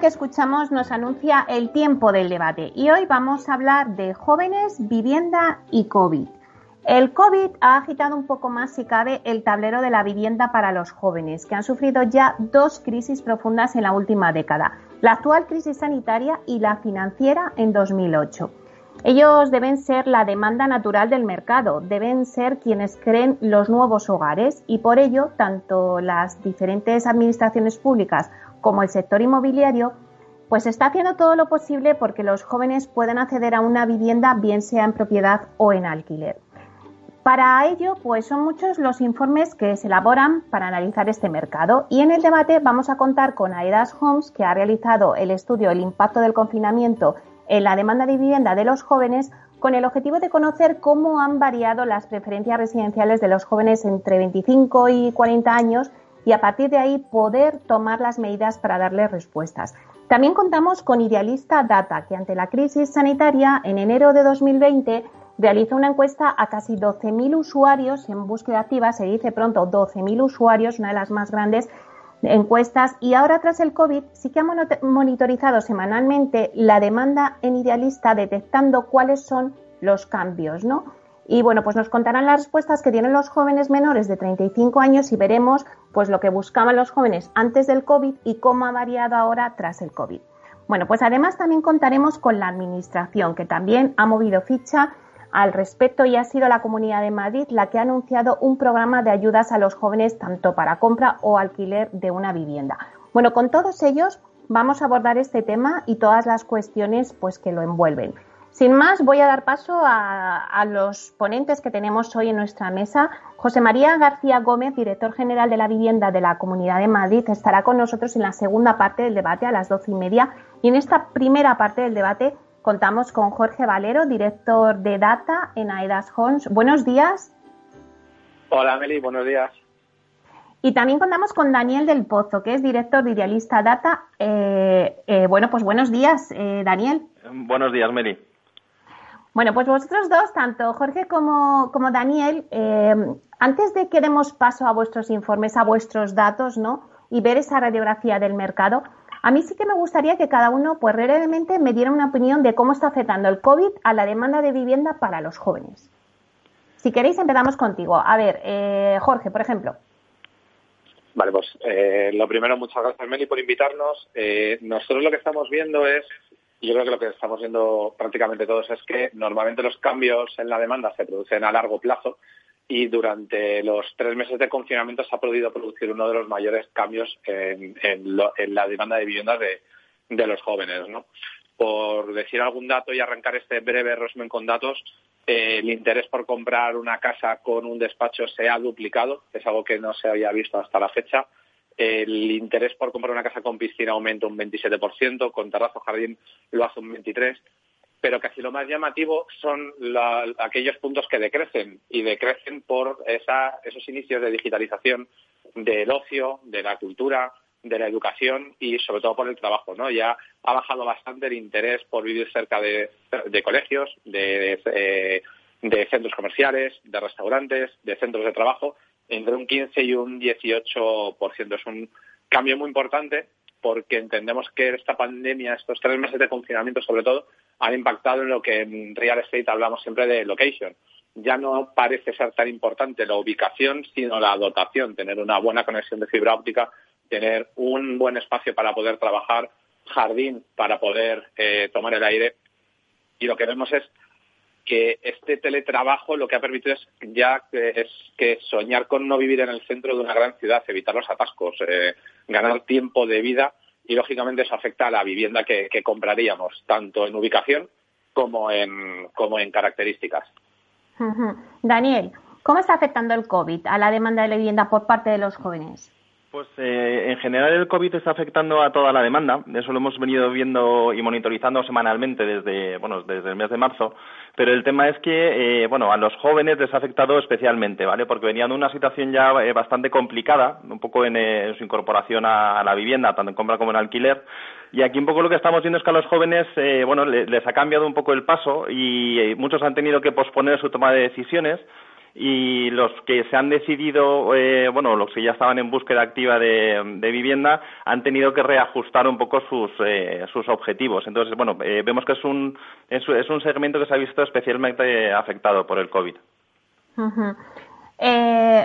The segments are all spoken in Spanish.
Que escuchamos nos anuncia el tiempo del debate y hoy vamos a hablar de jóvenes, vivienda y COVID. El COVID ha agitado un poco más, si cabe, el tablero de la vivienda para los jóvenes, que han sufrido ya dos crisis profundas en la última década, la actual crisis sanitaria y la financiera en 2008. Ellos deben ser la demanda natural del mercado, deben ser quienes creen los nuevos hogares y por ello tanto las diferentes administraciones públicas como el sector inmobiliario, pues está haciendo todo lo posible porque los jóvenes puedan acceder a una vivienda, bien sea en propiedad o en alquiler. Para ello, pues son muchos los informes que se elaboran para analizar este mercado y en el debate vamos a contar con Aedas Homes, que ha realizado el estudio El impacto del confinamiento en la demanda de vivienda de los jóvenes con el objetivo de conocer cómo han variado las preferencias residenciales de los jóvenes entre 25 y 40 años y a partir de ahí poder tomar las medidas para darles respuestas. También contamos con Idealista Data, que ante la crisis sanitaria en enero de 2020 realizó una encuesta a casi 12.000 usuarios en búsqueda activa, se dice pronto 12.000 usuarios, una de las más grandes encuestas, y ahora tras el COVID sí que ha monitorizado semanalmente la demanda en Idealista detectando cuáles son los cambios, ¿no? Y bueno, pues nos contarán las respuestas que tienen los jóvenes menores de 35 años y veremos pues lo que buscaban los jóvenes antes del COVID y cómo ha variado ahora tras el COVID. Bueno, pues además también contaremos con la administración que también ha movido ficha al respecto y ha sido la Comunidad de Madrid la que ha anunciado un programa de ayudas a los jóvenes tanto para compra o alquiler de una vivienda. Bueno, con todos ellos vamos a abordar este tema y todas las cuestiones pues que lo envuelven. Sin más, voy a dar paso a, los ponentes que tenemos hoy en nuestra mesa. José María García Gómez, director general de la vivienda de la Comunidad de Madrid, estará con nosotros en la segunda parte del debate a las doce y media. Y en esta primera parte del debate contamos con Jorge Valero, director de Data en Aedas Homes. Buenos días. Hola, Meli, buenos días. Y también contamos con Daniel del Pozo, que es director de Idealista Data. Eh, eh, bueno, pues buenos días, eh, Daniel. Buenos días, Meli. Bueno, pues vosotros dos, tanto Jorge como, como Daniel, eh, antes de que demos paso a vuestros informes, a vuestros datos, ¿no? Y ver esa radiografía del mercado, a mí sí que me gustaría que cada uno, pues brevemente, me diera una opinión de cómo está afectando el COVID a la demanda de vivienda para los jóvenes. Si queréis, empezamos contigo. A ver, eh, Jorge, por ejemplo. Vale, pues eh, lo primero, muchas gracias, Meli, por invitarnos. nosotros lo que estamos viendo es yo creo que lo que estamos viendo prácticamente todos es que normalmente los cambios en la demanda se producen a largo plazo y durante los tres meses de confinamiento se ha podido producir uno de los mayores cambios en, la demanda de viviendas de, los jóvenes. ¿no? Por decir algún dato y arrancar este breve resumen con datos, eh, el interés por comprar una casa con un despacho se ha duplicado, es algo que no se había visto hasta la fecha el interés por comprar una casa con piscina aumenta un 27%, con terrazo jardín lo hace un 23%, pero casi lo más llamativo son aquellos puntos que decrecen y decrecen por esos inicios de digitalización del ocio, de la cultura, de la educación y sobre todo por el trabajo. ¿no? Ya ha bajado bastante el interés por vivir cerca de, colegios, de centros comerciales, de restaurantes, de centros de trabajo entre un 15 y un 18%. Es un cambio muy importante porque entendemos que esta pandemia, estos tres meses de confinamiento sobre todo, han impactado en lo que en real estate hablamos siempre de location. Ya no parece ser tan importante la ubicación, sino la dotación, tener una buena conexión de fibra óptica, tener un buen espacio para poder trabajar, jardín para poder eh, tomar el aire. Y lo que vemos es que este teletrabajo lo que ha permitido es ya es que soñar con no vivir en el centro de una gran ciudad, evitar los atascos, eh, ganar tiempo de vida y lógicamente eso afecta a la vivienda que, compraríamos, tanto en ubicación como en, como en características. Daniel, ¿cómo está afectando el COVID a la demanda de vivienda por parte de los jóvenes? Pues eh, en general el COVID está afectando a toda la demanda. Eso lo hemos venido viendo y monitorizando semanalmente desde, bueno, desde el mes de marzo. Pero el tema es que, eh, bueno, a los jóvenes les ha afectado especialmente, ¿vale? Porque venían de una situación ya eh, bastante complicada, un poco en, su incorporación a, la vivienda, tanto en compra como en alquiler. Y aquí un poco lo que estamos viendo es que a los jóvenes, bueno, les ha cambiado un poco el paso y muchos han tenido que posponer su toma de decisiones y los que se han decidido, eh, bueno, los que ya estaban en búsqueda activa de, vivienda, han tenido que reajustar un poco sus, eh, sus objetivos. Entonces, bueno, eh, vemos que es un, es, un segmento que se ha visto especialmente afectado por el COVID.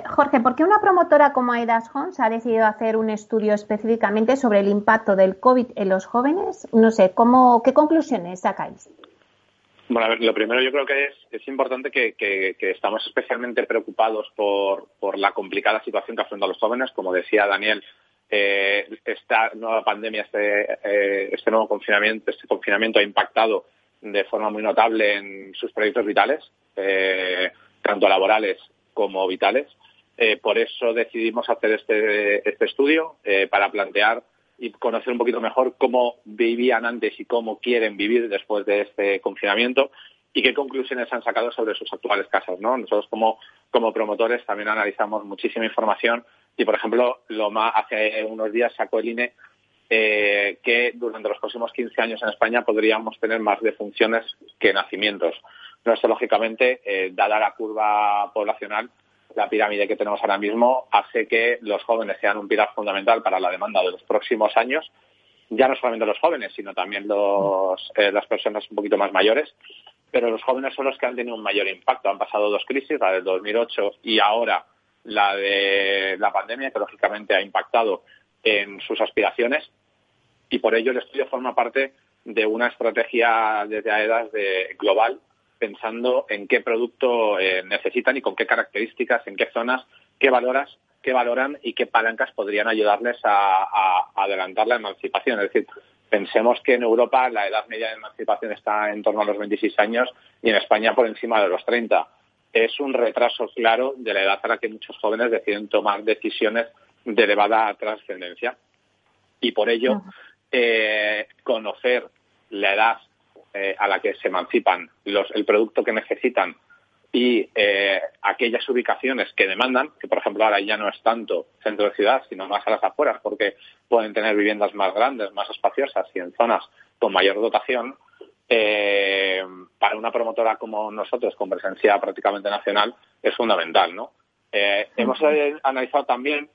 Jorge, ¿por qué una promotora como Aidas Homes ha decidido hacer un estudio específicamente sobre el impacto del COVID en los jóvenes? No sé, ¿cómo, ¿qué conclusiones sacáis? Bueno, a ver, lo primero yo creo que es, es importante que, estamos especialmente preocupados por, por, la complicada situación que afrontan los jóvenes. Como decía Daniel, eh, esta nueva pandemia, este, eh, este nuevo confinamiento, este confinamiento ha impactado de forma muy notable en sus proyectos vitales, eh, tanto laborales como vitales. por eso decidimos hacer este, este estudio para plantear y conocer un poquito mejor cómo vivían antes y cómo quieren vivir después de este confinamiento y qué conclusiones han sacado sobre sus actuales casas. ¿no? Nosotros como, como promotores también analizamos muchísima información y, por ejemplo, lo más, hace unos días sacó el INE eh, que durante los próximos 15 años en España podríamos tener más defunciones que nacimientos. No, esto, lógicamente, eh, dada la curva poblacional, la pirámide que tenemos ahora mismo hace que los jóvenes sean un pilar fundamental para la demanda de los próximos años, ya no solamente los jóvenes, sino también los, eh, las personas un poquito más mayores, pero los jóvenes son los que han tenido un mayor impacto. Han pasado dos crisis, la del 2008 y ahora la de la pandemia, que lógicamente ha impactado en sus aspiraciones. Y por ello el estudio forma parte de una estrategia desde AEDAS de global pensando en qué producto eh, necesitan y con qué características, en qué zonas, qué valoras, qué valoran y qué palancas podrían ayudarles a, adelantar la emancipación. Es decir, pensemos que en Europa la edad media de emancipación está en torno a los 26 años y en España por encima de los 30. Es un retraso claro de la edad a la que muchos jóvenes deciden tomar decisiones de elevada trascendencia. Y por ello, eh, conocer la edad eh, a la que se emancipan los, el producto que necesitan y eh, aquellas ubicaciones que demandan, que por ejemplo ahora ya no es tanto centro de ciudad, sino más a las afueras, porque pueden tener viviendas más grandes, más espaciosas y en zonas con mayor dotación, eh, para una promotora como nosotros, con presencia prácticamente nacional, es fundamental, ¿no? hemos analizado también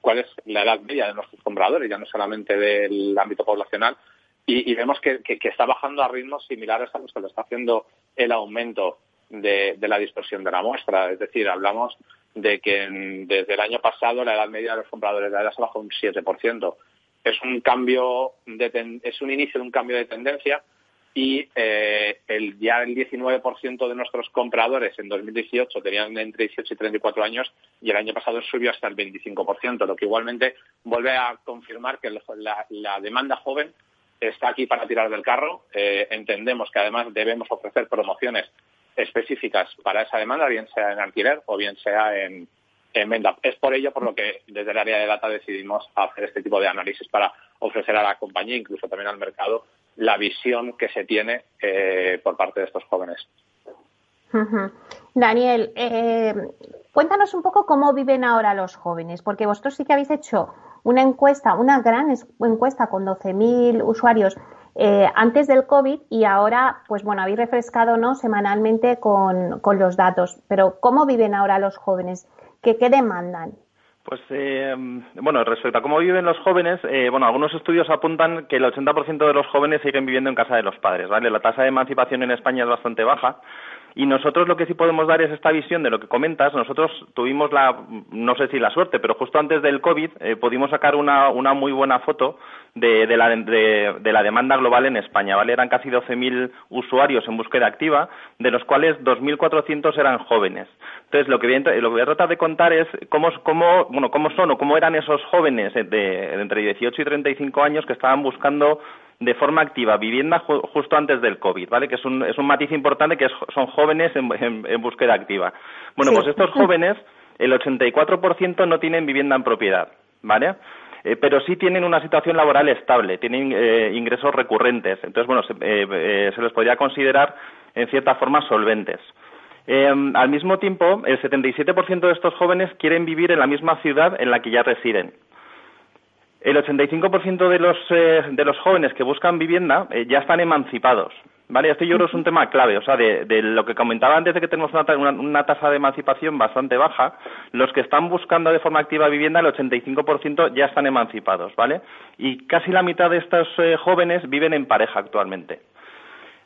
cuál es la edad media de nuestros compradores, ya no solamente del ámbito poblacional, y, vemos que, está bajando a ritmos similares a los que lo está haciendo el aumento de, la dispersión de la muestra. Es decir, hablamos de que desde el año pasado la edad media de los compradores de edad ha bajado un 7%. Es un cambio de es un inicio de un cambio de tendencia y eh, el, ya el 19% de nuestros compradores en 2018 tenían entre 18 y 34 años y el año pasado subió hasta el 25%, lo que igualmente vuelve a confirmar que la demanda joven está aquí para tirar del carro. Eh, entendemos que además debemos ofrecer promociones específicas para esa demanda, bien sea en alquiler o bien sea en, venta. Es por ello por lo que desde el área de data decidimos hacer este tipo de análisis para ofrecer a la compañía, incluso también al mercado, la visión que se tiene eh, por parte de estos jóvenes. Daniel, eh, cuéntanos un poco cómo viven ahora los jóvenes, porque vosotros sí que habéis hecho una encuesta, una gran encuesta con 12.000 usuarios eh, antes del COVID y ahora, pues bueno, habéis refrescado ¿no? semanalmente con, los datos. Pero ¿cómo viven ahora los jóvenes? ¿Qué, qué demandan? Pues eh, bueno, respecto a cómo viven los jóvenes, eh, bueno, algunos estudios apuntan que el 80% de los jóvenes siguen viviendo en casa de los padres, ¿vale? La tasa de emancipación en España es bastante baja y nosotros lo que sí podemos dar es esta visión de lo que comentas. Nosotros tuvimos la, no sé si la suerte, pero justo antes del COVID eh, pudimos sacar una, una muy buena foto de, de, la, de, la demanda global en España, ¿vale? Eran casi 12.000 usuarios en búsqueda activa, de los cuales 2.400 eran jóvenes. Entonces, lo que, voy a, lo que voy a tratar de contar es cómo, cómo, bueno, cómo son o cómo eran esos jóvenes de, de entre 18 y 35 años que estaban buscando de forma activa vivienda justo antes del COVID, ¿vale? Que es un, es un matiz importante que son jóvenes en, búsqueda activa. Bueno, pues estos jóvenes, el 84% no tienen vivienda en propiedad. ¿vale? Eh, pero sí tienen una situación laboral estable, tienen eh, ingresos recurrentes. Entonces, bueno, se, eh, se les podría considerar en cierta forma solventes. al mismo tiempo, el 77% de estos jóvenes quieren vivir en la misma ciudad en la que ya residen. El 85% de los, de los jóvenes que buscan vivienda ya están emancipados. Vale, este yo creo es un tema clave, o sea, de, lo que comentaba antes de que tenemos una, tasa de emancipación bastante baja, los que están buscando de forma activa vivienda, el 85% ya están emancipados, ¿vale? Y casi la mitad de estos eh, jóvenes viven en pareja actualmente.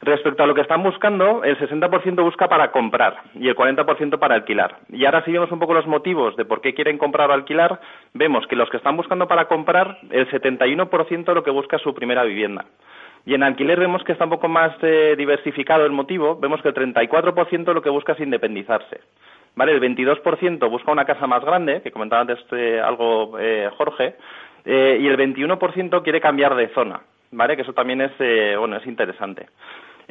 Respecto a lo que están buscando, el 60% busca para comprar y el 40% para alquilar. Y ahora si vemos un poco los motivos de por qué quieren comprar o alquilar, vemos que los que están buscando para comprar, el 71% lo que busca es su primera vivienda. Y en alquiler vemos que está un poco más eh, diversificado el motivo. Vemos que el 34% lo que busca es independizarse. ¿Vale? El 22% busca una casa más grande, que comentaba antes eh, algo eh, Jorge, y el 21% quiere cambiar de zona. ¿Vale? Que eso también es, bueno, es interesante.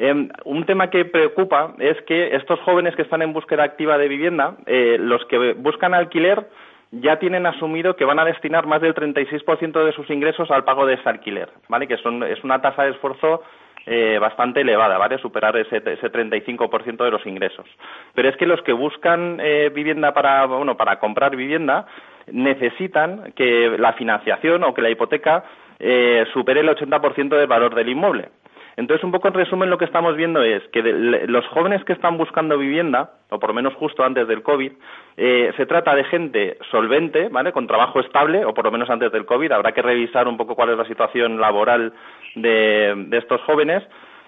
Em, un tema que preocupa es que estos jóvenes que están en búsqueda activa de vivienda, los que buscan alquiler, ya tienen asumido que van a destinar más del 36% de sus ingresos al pago de ese alquiler, ¿vale? Que son, es una tasa de esfuerzo eh, bastante elevada, ¿vale? Superar ese, ese 35% de los ingresos. Pero es que los que buscan eh, vivienda para, bueno, para comprar vivienda necesitan que la financiación o que la hipoteca eh, supere el 80% del valor del inmueble. Entonces, un poco en resumen, lo que estamos viendo es que los jóvenes que están buscando vivienda, o por lo menos justo antes del COVID, eh, se trata de gente solvente, ¿vale? Con trabajo estable, o por lo menos antes del COVID. Habrá que revisar un poco cuál es la situación laboral de estos jóvenes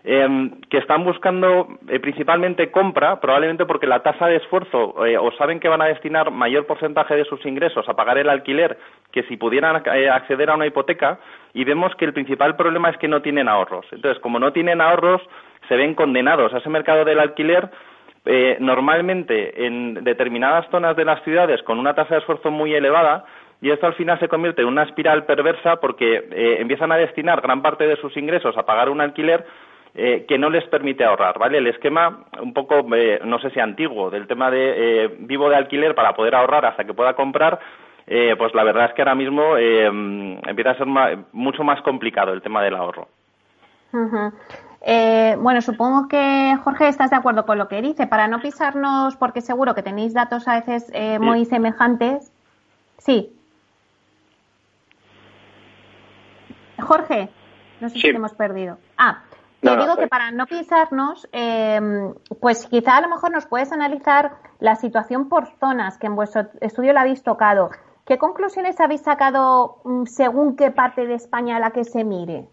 Em, que están buscando eh, principalmente compra, probablemente porque la tasa de esfuerzo eh, o saben que van a destinar mayor porcentaje de sus ingresos a pagar el alquiler que si pudieran eh, acceder a una hipoteca y vemos que el principal problema es que no tienen ahorros. Entonces, como no tienen ahorros, se ven condenados a ese mercado del alquiler normalmente en determinadas zonas de las ciudades con una tasa de esfuerzo muy elevada y esto al final se convierte en una espiral perversa porque empiezan a destinar gran parte de sus ingresos a pagar un alquiler eh, que no les permite ahorrar, ¿vale? El esquema un poco, eh, no sé si antiguo, del tema de eh, vivo de alquiler para poder ahorrar hasta que pueda comprar, pues la verdad es que ahora mismo empieza a ser mucho más complicado el tema del ahorro. bueno, supongo que Jorge estás de acuerdo con lo que dice. Para no pisarnos, porque seguro que tenéis datos a veces muy semejantes. Sí. Jorge, no sé si te hemos perdido. Ah, te digo que para no pisarnos, em, pues quizá a lo mejor nos puedes analizar la situación por zonas que en vuestro estudio la habéis tocado. ¿Qué conclusiones habéis sacado mm, según qué parte de España a la que se mire?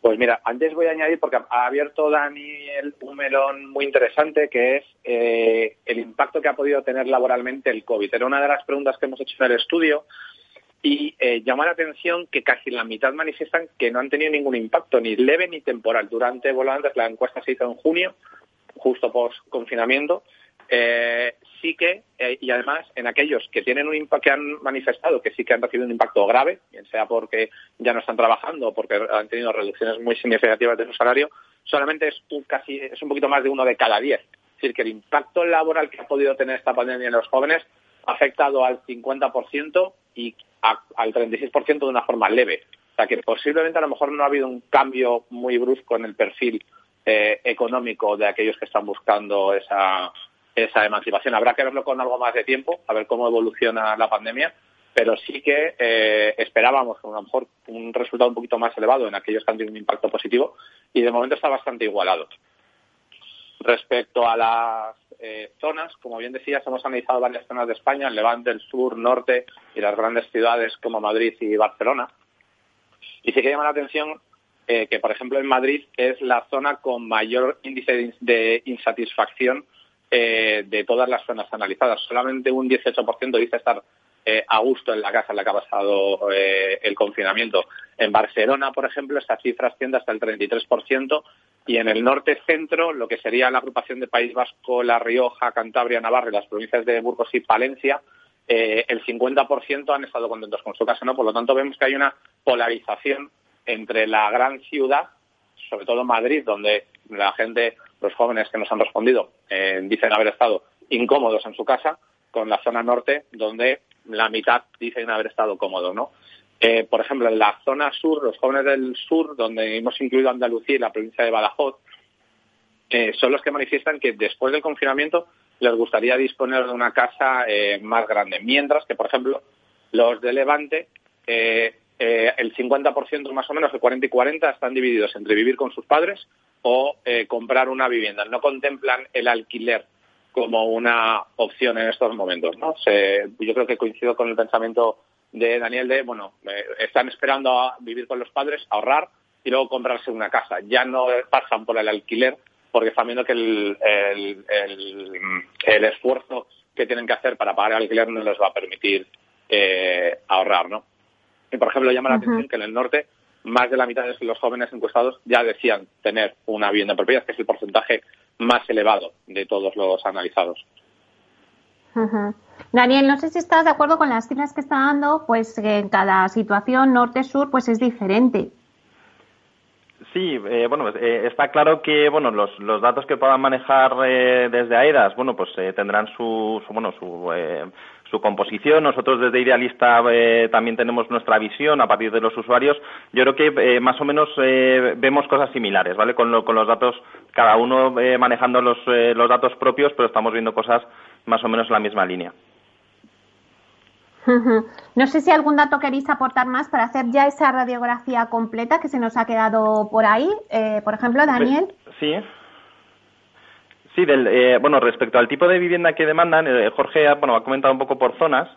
Pues mira, antes voy a añadir, porque ha abierto Daniel un melón muy interesante, que es eh, el impacto que ha podido tener laboralmente el COVID. Era una de las preguntas que hemos hecho en el estudio y eh, llama la atención que casi la mitad manifiestan que no han tenido ningún impacto, ni leve ni temporal. Durante Volantes, la encuesta se hizo en junio, justo post confinamiento. Eh, sí que, eh, y además, en aquellos que tienen un impacto, que han manifestado que sí que han recibido un impacto grave, bien sea porque ya no están trabajando o porque han tenido reducciones muy significativas de su salario, solamente es un, casi, es un poquito más de uno de cada diez. Es decir, que el impacto laboral que ha podido tener esta pandemia en los jóvenes ha afectado al 50% y al 36% de una forma leve. O sea que posiblemente a lo mejor no ha habido un cambio muy brusco en el perfil eh, económico de aquellos que están buscando esa, esa emancipación. Habrá que verlo con algo más de tiempo, a ver cómo evoluciona la pandemia, pero sí que eh, esperábamos a lo mejor un resultado un poquito más elevado en aquellos que han tenido un impacto positivo y de momento está bastante igualado. Respecto a las eh, zonas, como bien decías, hemos analizado varias zonas de España, el Levante, el sur, norte y las grandes ciudades como Madrid y Barcelona. Y sí que llama la atención eh, que, por ejemplo, en Madrid es la zona con mayor índice de insatisfacción eh, de todas las zonas analizadas. Solamente un 18% dice estar a gusto en la casa en la que ha pasado el confinamiento. En Barcelona, por ejemplo, esta cifra asciende hasta el 33% y en el norte centro, lo que sería la agrupación de País Vasco, La Rioja, Cantabria, Navarra y las provincias de Burgos y Palencia, eh, el 50% han estado contentos con su casa, ¿no? Por lo tanto, vemos que hay una polarización entre la gran ciudad, sobre todo Madrid, donde la gente, los jóvenes que nos han respondido, eh, dicen haber estado incómodos en su casa, con la zona norte, donde la mitad dicen haber estado cómodos, ¿no? Eh, por ejemplo, en la zona sur, los jóvenes del sur, donde hemos incluido Andalucía y la provincia de Badajoz, eh, son los que manifiestan que después del confinamiento les gustaría disponer de una casa eh, más grande. Mientras que, por ejemplo, los de Levante, el 50% más o menos, el 40 y 40, están divididos entre vivir con sus padres o comprar una vivienda. No contemplan el alquiler como una opción en estos momentos. ¿no? yo creo que coincido con el pensamiento de Daniel de, bueno, eh, están esperando a vivir con los padres, ahorrar y luego comprarse una casa. Ya no pasan por el alquiler porque están viendo que el, el, esfuerzo que tienen que hacer para pagar el alquiler no les va a permitir eh, ahorrar, ¿no? Y, por ejemplo, llama la atención que en el norte más de la mitad de los jóvenes encuestados ya decían tener una vivienda propiedad, que es el porcentaje más elevado de todos los analizados. Daniel, no sé si estás de acuerdo con las cifras que está dando, pues que en cada situación norte-sur pues es diferente. Sí, eh, bueno, eh, está claro que bueno los, los datos que puedan manejar eh, desde AEDAS, bueno, pues tendrán su, su bueno su su composición. Nosotros desde Idealista también tenemos nuestra visión a partir de los usuarios. Yo creo que más o menos vemos cosas similares, ¿vale? Con, con los datos, cada uno manejando los, los datos propios, pero estamos viendo cosas más o menos en la misma línea. No sé si algún dato queréis aportar más para hacer ya esa radiografía completa que se nos ha quedado por ahí. Eh, por ejemplo, Daniel. Sí. Sí, del, eh, bueno, respecto al tipo de vivienda que demandan, eh, Jorge bueno, ha comentado un poco por zonas.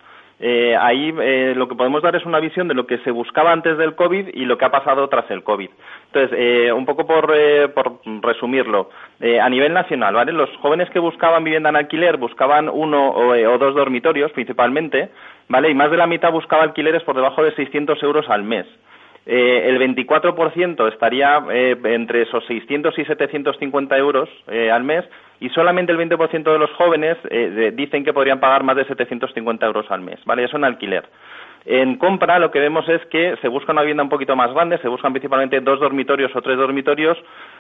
Eh, ahí eh, lo que podemos dar es una visión de lo que se buscaba antes del COVID y lo que ha pasado tras el COVID. Entonces, eh, un poco por, por resumirlo, a nivel nacional, ¿vale? Los jóvenes que buscaban vivienda en alquiler buscaban uno o, dos dormitorios principalmente, ¿vale? Y más de la mitad buscaba alquileres por debajo de 600 euros al mes. Eh, el 24% estaría eh, entre esos 600 y 750 euros eh, al mes y solamente el 20% de los jóvenes dicen que podrían pagar más de 750 euros al mes, ¿vale? Eso en alquiler. En compra lo que vemos es que se busca una vivienda un poquito más grande, se buscan principalmente dos dormitorios o tres dormitorios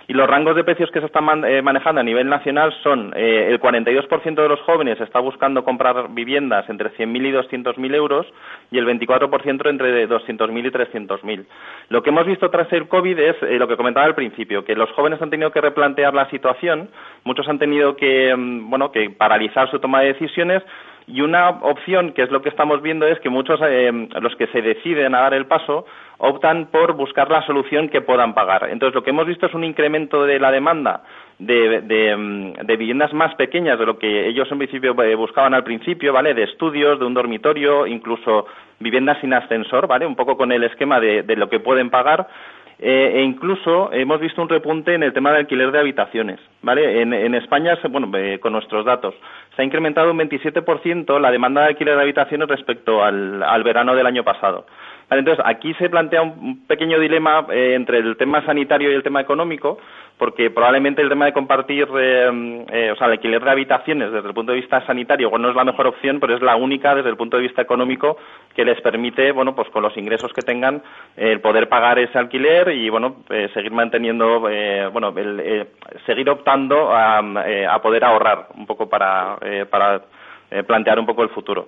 y los rangos de precios que se están eh, manejando a nivel nacional son eh, el 42% de los jóvenes está buscando comprar viviendas entre 100.000 y 200.000 euros y el 24% entre 200.000 y 300.000. Lo que hemos visto tras el COVID es eh, lo que comentaba al principio, que los jóvenes han tenido que replantear la situación, muchos han tenido que, mm, bueno, que paralizar su toma de decisiones y una opción, que es lo que estamos viendo, es que muchos, eh, los que se deciden a dar el paso, optan por buscar la solución que puedan pagar. Entonces, lo que hemos visto es un incremento de la demanda de, de, mm, viviendas más pequeñas de lo que ellos en principio eh, buscaban al principio, ¿vale? De estudios, de un dormitorio, incluso viviendas sin ascensor, ¿vale? Un poco con el esquema de lo que pueden pagar eh, e incluso hemos visto un repunte en el tema de alquiler de habitaciones, ¿vale? En, España, bueno, eh, con nuestros datos, se ha incrementado un 27% la demanda de alquiler de habitaciones respecto al verano del año pasado entonces, aquí se plantea un pequeño dilema eh, entre el tema sanitario y el tema económico, porque probablemente el tema de compartir, eh, eh, o sea, el alquiler de habitaciones desde el punto de vista sanitario, bueno, no es la mejor opción, pero es la única desde el punto de vista económico que les permite, bueno, pues con los ingresos que tengan, el poder pagar ese alquiler y, bueno, seguir manteniendo, bueno, el, seguir optando a, a, poder ahorrar un poco para, para plantear un poco el futuro.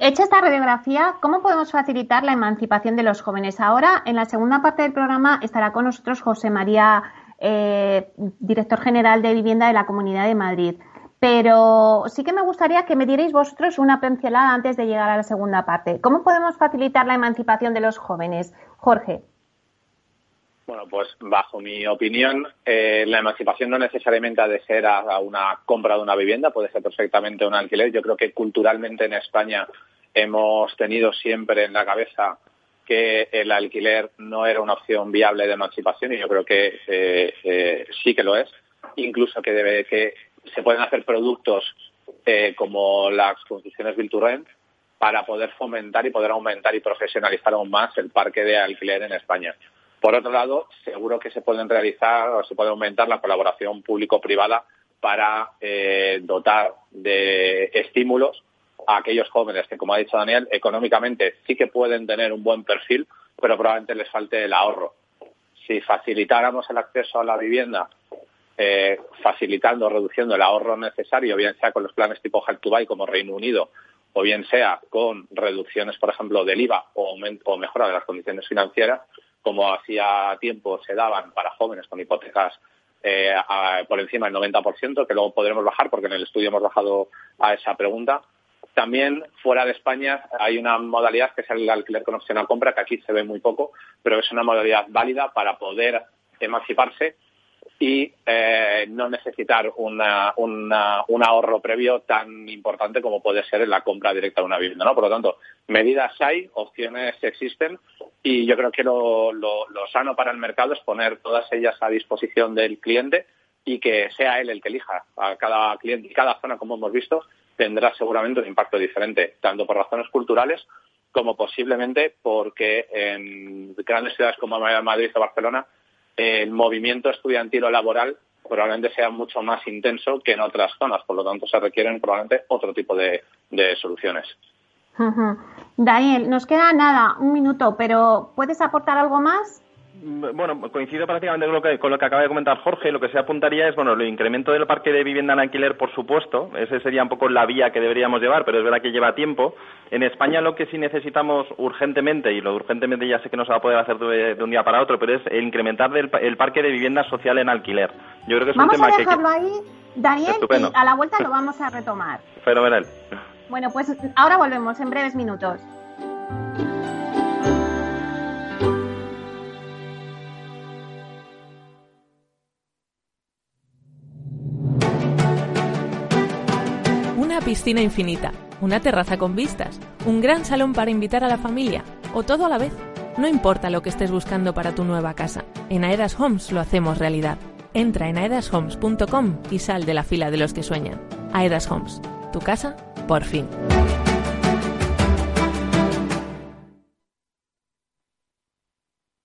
Hecha esta radiografía, ¿cómo podemos facilitar la emancipación de los jóvenes? Ahora, en la segunda parte del programa, estará con nosotros José María, eh, director general de Vivienda de la Comunidad de Madrid. Pero sí que me gustaría que me dierais vosotros una pincelada antes de llegar a la segunda parte. ¿Cómo podemos facilitar la emancipación de los jóvenes? Jorge. Bueno, pues bajo mi opinión, eh, la emancipación no necesariamente ha de ser a, una compra de una vivienda, puede ser perfectamente un alquiler. Yo creo que culturalmente en España hemos tenido siempre en la cabeza que el alquiler no era una opción viable de emancipación y yo creo que eh, eh, sí que lo es. Incluso que debe que se pueden hacer productos como las construcciones Build para poder fomentar y poder aumentar y profesionalizar aún más el parque de alquiler en España. Por otro lado, seguro que se pueden realizar o se puede aumentar la colaboración público-privada para eh, dotar de estímulos a aquellos jóvenes que, como ha dicho Daniel, económicamente sí que pueden tener un buen perfil, pero probablemente les falte el ahorro. Si facilitáramos el acceso a la vivienda eh, facilitando, reduciendo el ahorro necesario, bien sea con los planes tipo Help to Buy como Reino Unido, o bien sea con reducciones, por ejemplo, del IVA o, mejora de las condiciones financieras, como hacía tiempo se daban para jóvenes con hipotecas eh, por encima del 90%, que luego podremos bajar porque en el estudio hemos bajado a esa pregunta. También fuera de España hay una modalidad que es el alquiler con opción a compra, que aquí se ve muy poco, pero es una modalidad válida para poder emanciparse y eh, no necesitar una, un ahorro previo tan importante como puede ser en la compra directa de una vivienda. ¿no? Por lo tanto, medidas hay, opciones existen y yo creo que lo, lo, sano para el mercado es poner todas ellas a disposición del cliente y que sea él el que elija a cada cliente y cada zona, como hemos visto, tendrá seguramente un impacto diferente, tanto por razones culturales como posiblemente porque en grandes ciudades como Madrid o Barcelona el movimiento estudiantil o laboral probablemente sea mucho más intenso que en otras zonas, por lo tanto se requieren probablemente otro tipo de, soluciones. Daniel, nos queda nada, un minuto, pero ¿puedes aportar algo más? Bueno, coincido prácticamente con lo, que, con lo que acaba de comentar Jorge. Lo que se apuntaría es, bueno, el incremento del parque de vivienda en alquiler, por supuesto. Ese sería un poco la vía que deberíamos llevar, pero es verdad que lleva tiempo. En España lo que sí necesitamos urgentemente, y lo urgentemente ya sé que no se va a poder hacer de, un día para otro, pero es el incrementar el parque de vivienda social en alquiler. Yo creo que es un tema a dejarlo ahí, Daniel, y a la vuelta lo vamos a retomar. Fenomenal. Bueno, pues ahora volvemos en breves minutos. Piscina infinita, una terraza con vistas, un gran salón para invitar a la familia o todo a la vez. No importa lo que estés buscando para tu nueva casa, en Aedas Homes lo hacemos realidad. Entra en aedashomes.com y sal de la fila de los que sueñan. Aedas Homes, tu casa, por fin.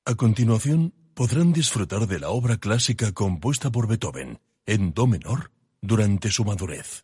A continuación, podrán disfrutar de la obra clásica compuesta por Beethoven en Do menor durante su madurez.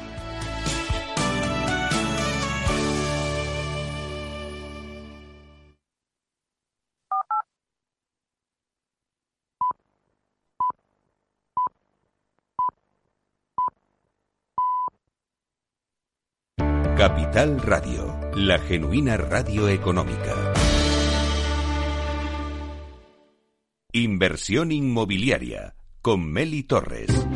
Capital Radio, la genuina radio económica. Inversión inmobiliaria con Meli Torres.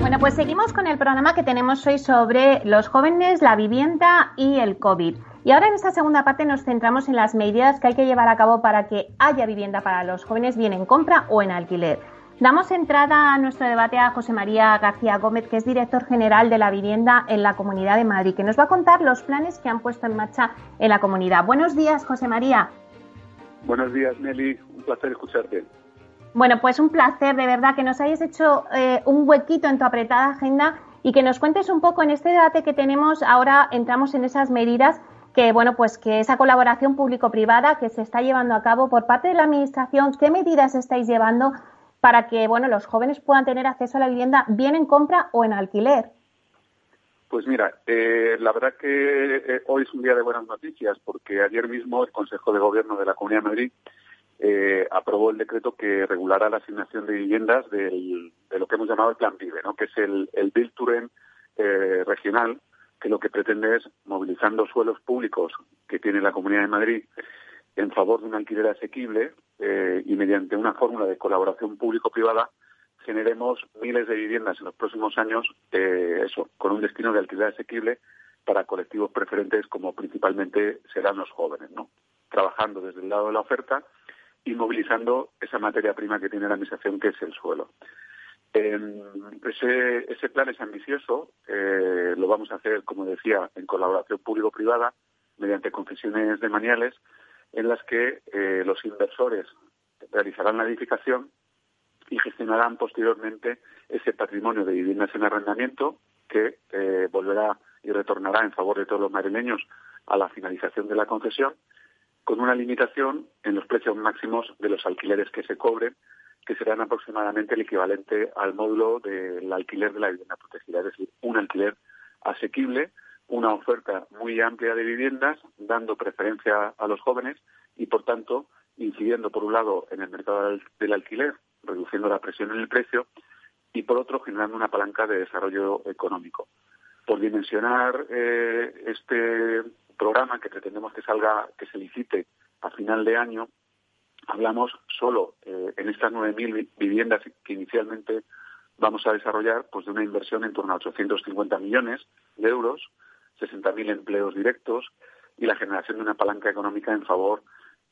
Bueno, pues seguimos con el programa que tenemos hoy sobre los jóvenes, la vivienda y el COVID. Y ahora en esta segunda parte nos centramos en las medidas que hay que llevar a cabo para que haya vivienda para los jóvenes, bien en compra o en alquiler. Damos entrada a nuestro debate a José María García Gómez, que es director general de la vivienda en la Comunidad de Madrid, que nos va a contar los planes que han puesto en marcha en la comunidad. Buenos días, José María. Buenos días, Nelly. Un placer escucharte. Bueno, pues un placer, de verdad, que nos hayas hecho eh, un huequito en tu apretada agenda y que nos cuentes un poco en este debate que tenemos. Ahora entramos en esas medidas que, bueno, pues que esa colaboración público-privada que se está llevando a cabo por parte de la Administración, ¿qué medidas estáis llevando para que bueno, los jóvenes puedan tener acceso a la vivienda bien en compra o en alquiler? Pues mira, eh, la verdad que eh, hoy es un día de buenas noticias porque ayer mismo el Consejo de Gobierno de la Comunidad de Madrid eh, aprobó el decreto que regulará la asignación de viviendas de lo que hemos llamado el Plan Vive, ¿no? que es el, el Bill Turen regional, que lo que pretende es, movilizando suelos públicos que tiene la Comunidad de Madrid en favor de un alquiler asequible eh, y mediante una fórmula de colaboración público-privada generemos miles de viviendas en los próximos años, eh, eso, con un destino de alquiler asequible para colectivos preferentes como principalmente serán los jóvenes, ¿no? Trabajando desde el lado de la oferta y movilizando esa materia prima que tiene la administración, que es el suelo. ese, ese plan es ambicioso, eh, lo vamos a hacer, como decía, en colaboración público-privada, mediante concesiones de maniales, en las que eh, los inversores realizarán la edificación y gestionarán posteriormente ese patrimonio de viviendas en arrendamiento que eh, volverá y retornará en favor de todos los madrileños a la finalización de la concesión, con una limitación en los precios máximos de los alquileres que se cobren, que serán aproximadamente el equivalente al módulo del alquiler de la vivienda protegida, es decir, un alquiler asequible una oferta muy amplia de viviendas, dando preferencia a los jóvenes y, por tanto, incidiendo, por un lado, en el mercado del alquiler, reduciendo la presión en el precio, y, por otro, generando una palanca de desarrollo económico. Por dimensionar eh, este programa que pretendemos que salga, que se licite a final de año, hablamos solo eh, en estas 9.000 viviendas que inicialmente vamos a desarrollar, pues de una inversión en torno a 850 millones de euros, 60.000 empleos directos y la generación de una palanca económica en favor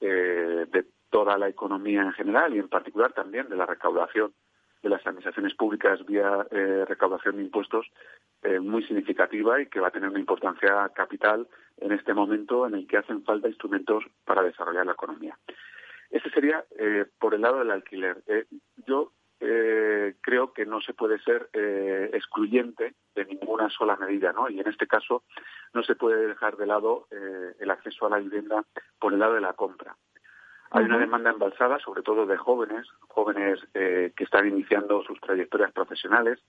eh, de toda la economía en general y en particular también de la recaudación de las administraciones públicas vía eh, recaudación de impuestos eh, muy significativa y que va a tener una importancia capital en este momento en el que hacen falta instrumentos para desarrollar la economía. Ese sería por el lado del alquiler. yo eh, creo que no se puede ser eh, excluyente de ninguna sola medida, ¿no? Y en este caso no se puede dejar de lado eh, el acceso a la vivienda por el lado de la compra. Hay una demanda embalsada, sobre todo de jóvenes, jóvenes que están iniciando sus trayectorias profesionales,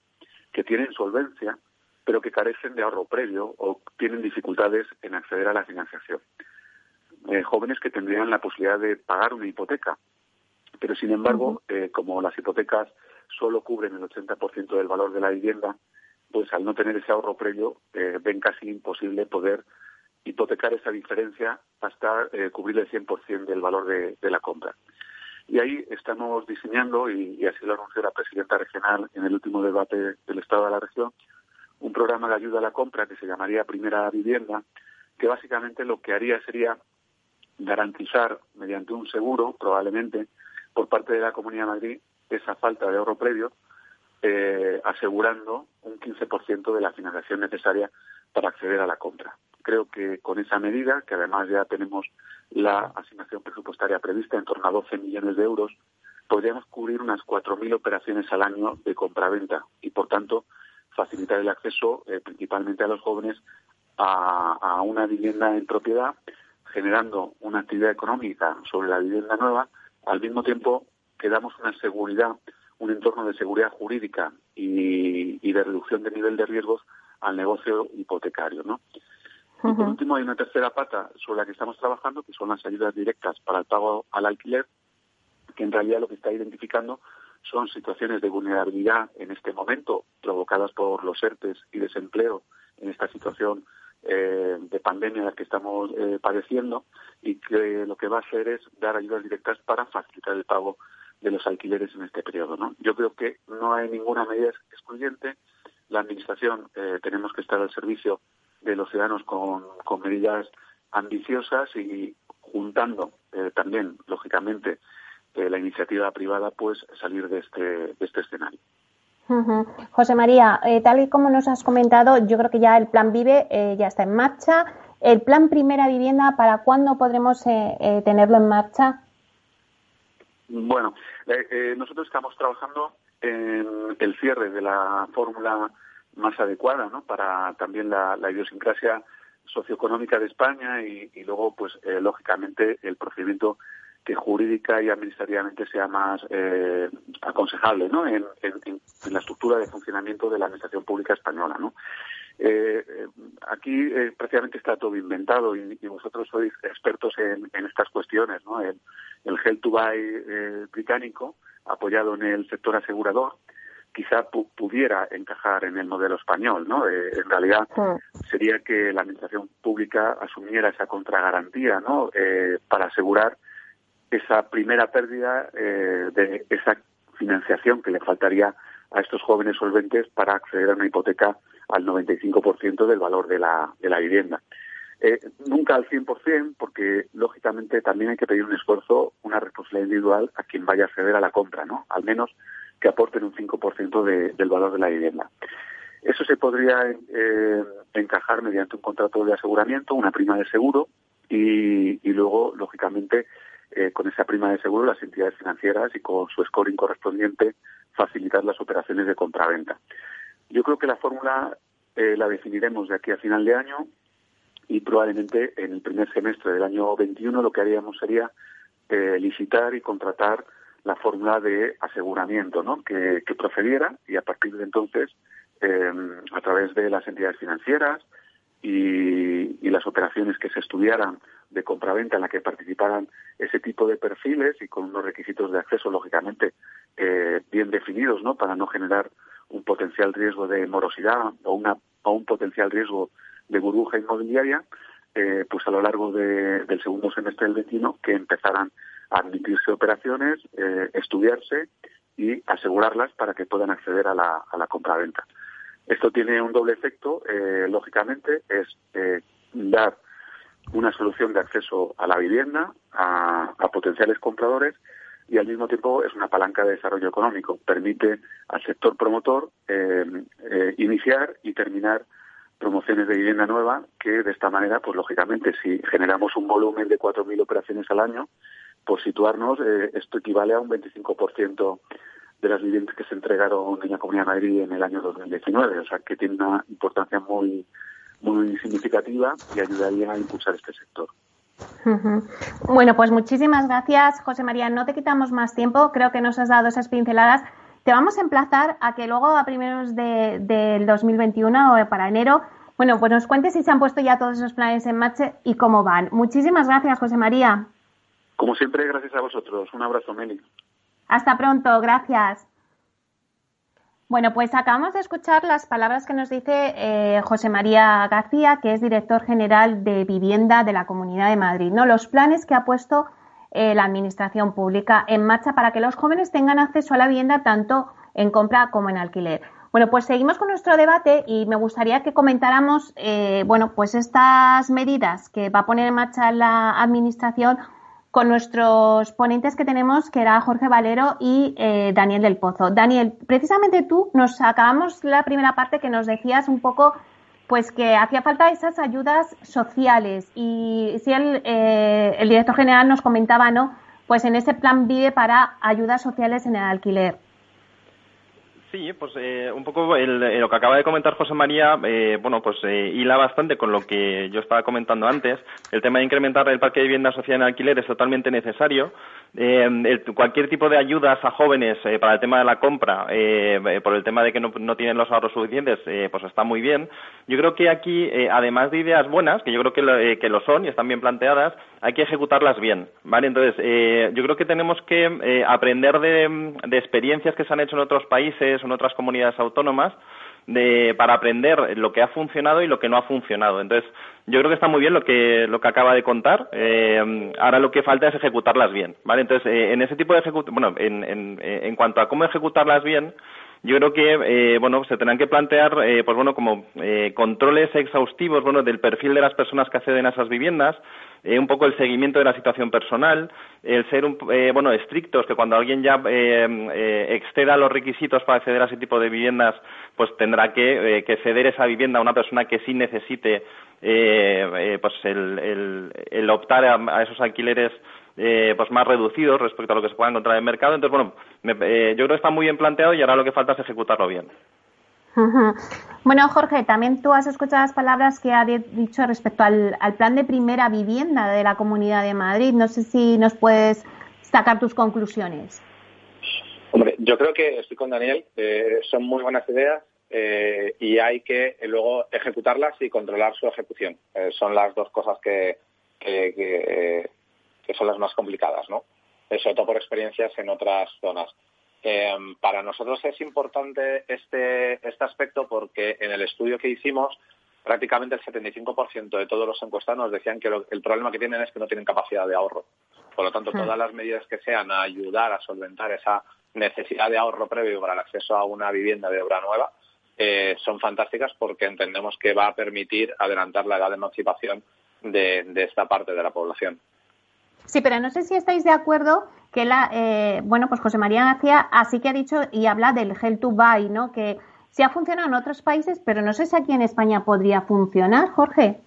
que tienen solvencia, pero que carecen de ahorro previo o tienen dificultades en acceder a la financiación. jóvenes que tendrían la posibilidad de pagar una hipoteca, pero, sin embargo, eh, como las hipotecas solo cubren el 80% del valor de la vivienda, pues al no tener ese ahorro previo, eh, ven casi imposible poder hipotecar esa diferencia hasta eh, cubrir el 100% del valor de, la compra. Y ahí estamos diseñando, y, así lo anunció la presidenta regional en el último debate del Estado de la región, un programa de ayuda a la compra que se llamaría Primera Vivienda, que básicamente lo que haría sería garantizar mediante un seguro, probablemente, por parte de la Comunidad de Madrid esa falta de ahorro previo, eh, asegurando un 15% de la financiación necesaria para acceder a la compra. Creo que con esa medida, que además ya tenemos la asignación presupuestaria prevista en torno a 12 millones de euros, podríamos cubrir unas 4.000 operaciones al año de compra-venta y, por tanto, facilitar el acceso eh, principalmente a los jóvenes a, a una vivienda en propiedad, generando una actividad económica sobre la vivienda nueva al mismo tiempo que damos una seguridad, un entorno de seguridad jurídica y, de reducción de nivel de riesgos al negocio hipotecario, ¿no? Y por último hay una tercera pata sobre la que estamos trabajando, que son las ayudas directas para el pago al alquiler, que en realidad lo que está identificando son situaciones de vulnerabilidad en este momento provocadas por los ERTES y desempleo en esta situación eh, de pandemia en la que estamos eh, padeciendo y que lo que va a hacer es dar ayudas directas para facilitar el pago de los alquileres en este periodo. Yo creo que no hay ninguna medida excluyente. La Administración eh, tenemos que estar al servicio de los ciudadanos con, con medidas ambiciosas y juntando también, lógicamente, la iniciativa privada, pues salir de este, de este escenario. José María, eh, tal y como nos has comentado, yo creo que ya el plan Vive eh, ya está en marcha. ¿El plan Primera Vivienda, para cuándo podremos eh, tenerlo en marcha? Bueno, nosotros estamos trabajando en el cierre de la fórmula más adecuada ¿no? para también la, idiosincrasia socioeconómica de España y, luego, pues, lógicamente, el procedimiento que jurídica y administrativamente sea más eh, aconsejable ¿no? En, la estructura de funcionamiento de la administración pública española. ¿no? Eh, eh, aquí prácticamente está todo inventado y, vosotros sois expertos en, estas cuestiones. ¿no? El, el Help to Buy británico, apoyado en el sector asegurador, quizá pudiera encajar en el modelo español, ¿no? en realidad sería que la administración pública asumiera esa contragarantía, ¿no? para asegurar esa primera pérdida eh, de esa financiación que le faltaría a estos jóvenes solventes para acceder a una hipoteca al 95% del valor de la, de la vivienda. Eh, nunca al 100%, porque lógicamente también hay que pedir un esfuerzo, una responsabilidad individual a quien vaya a acceder a la compra, ¿no? Al menos que aporten un 5% de, del valor de la vivienda. Eso se podría eh, encajar mediante un contrato de aseguramiento, una prima de seguro y, y luego, lógicamente, eh, con esa prima de seguro las entidades financieras y con su scoring correspondiente facilitar las operaciones de compraventa. Yo creo que la fórmula eh, la definiremos de aquí a final de año y probablemente en el primer semestre del año 21 lo que haríamos sería eh, licitar y contratar la fórmula de aseguramiento ¿no? que, procediera y a partir de entonces a través de las entidades financieras y, las operaciones que se estudiaran de compraventa en la que participaran ese tipo de perfiles y con unos requisitos de acceso, lógicamente, eh, bien definidos, ¿no? Para no generar un potencial riesgo de morosidad o, una, o un potencial riesgo de burbuja inmobiliaria, eh, pues a lo largo del segundo semestre del 21 que empezaran a admitirse operaciones, eh, estudiarse y asegurarlas para que puedan acceder a la, a la compraventa. Esto tiene un doble efecto, eh, lógicamente, es eh, dar una solución de acceso a la vivienda a, potenciales compradores y al mismo tiempo es una palanca de desarrollo económico. Permite al sector promotor eh, eh, iniciar y terminar promociones de vivienda nueva que de esta manera, pues lógicamente, si generamos un volumen de 4.000 operaciones al año, por situarnos, eh, esto equivale a un 25% de las viviendas que se entregaron en la Comunidad de Madrid en el año 2019. O sea, que tiene una importancia muy, muy significativa y ayudaría a impulsar este sector. Bueno, pues muchísimas gracias, José María. No te quitamos más tiempo. Creo que nos has dado esas pinceladas. Te vamos a emplazar a que luego, a primeros de, del 2021 o para enero, bueno, pues nos cuentes si se han puesto ya todos esos planes en marcha y cómo van. Muchísimas gracias, José María. Como siempre, gracias a vosotros. Un abrazo, Meli. Hasta pronto. Gracias. Bueno, pues acabamos de escuchar las palabras que nos dice eh, José María García, que es director general de Vivienda de la Comunidad de Madrid, ¿no? Los planes que ha puesto eh, la Administración Pública en marcha para que los jóvenes tengan acceso a la vivienda tanto en compra como en alquiler. Bueno, pues seguimos con nuestro debate y me gustaría que comentáramos, eh, bueno, pues estas medidas que va a poner en marcha la Administración con nuestros ponentes que tenemos, que era Jorge Valero y eh, Daniel del Pozo. Daniel, precisamente tú nos acabamos la primera parte que nos decías un poco pues que hacía falta esas ayudas sociales y si el, eh, el director general nos comentaba, ¿no? Pues en ese plan vive para ayudas sociales en el alquiler. Sí, pues eh, un poco el, eh, lo que acaba de comentar José María, eh, bueno, pues eh, hila bastante con lo que yo estaba comentando antes. El tema de incrementar el parque de vivienda social en alquiler es totalmente necesario eh, cualquier tipo de ayudas a jóvenes eh, para el tema de la compra, eh, por el tema de que no, tienen los ahorros suficientes, pues está muy bien. Yo creo que aquí, además de ideas buenas, que yo creo que lo, que lo son y están bien planteadas, hay que ejecutarlas bien, ¿vale? Entonces, yo creo que tenemos que aprender de, de experiencias que se han hecho en otros países o en otras comunidades autónomas de, para aprender lo que ha funcionado y lo que no ha funcionado. Entonces, yo creo que está muy bien lo que, lo que acaba de contar. Eh, ahora lo que falta es ejecutarlas bien, ¿vale? Entonces, eh, en ese tipo de bueno, en, en, en cuanto a cómo ejecutarlas bien, yo creo que eh, bueno se tendrán que plantear eh, pues bueno como eh, controles exhaustivos bueno del perfil de las personas que acceden a esas viviendas eh, un poco el seguimiento de la situación personal el ser un, eh, bueno estrictos que cuando alguien ya exceda los requisitos para acceder a ese tipo de viviendas pues tendrá que, que ceder esa vivienda a una persona que sí necesite pues el, el, optar a esos alquileres eh, pues más reducidos respecto a lo que se pueda encontrar en el mercado. Entonces, bueno, eh, yo creo que está muy bien planteado y ahora lo que falta es ejecutarlo bien. Bueno, Jorge, también tú has escuchado las palabras que ha dicho respecto al, plan de primera vivienda de la Comunidad de Madrid. No sé si nos puedes sacar tus conclusiones. Hombre, yo creo que estoy con Daniel. Eh, son muy buenas ideas y hay que luego ejecutarlas y controlar su ejecución. son las dos cosas que, que, que son las más complicadas, ¿no? Eh, sobre todo por experiencias en otras zonas. Eh, para nosotros es importante este, este aspecto porque en el estudio que hicimos prácticamente el 75% de todos los encuestados decían que el problema que tienen es que no tienen capacidad de ahorro. Por lo tanto, hmm. todas las medidas que sean a ayudar a solventar esa necesidad de ahorro previo para el acceso a una vivienda de obra nueva eh, son fantásticas porque entendemos que va a permitir adelantar la edad de emancipación de esta parte de la población. Sí, pero no sé si estáis de acuerdo que la, eh, bueno, pues José María García así que ha dicho y habla del gel to buy, ¿no? Que sí ha funcionado en otros países, pero no sé si aquí en España podría funcionar, Jorge.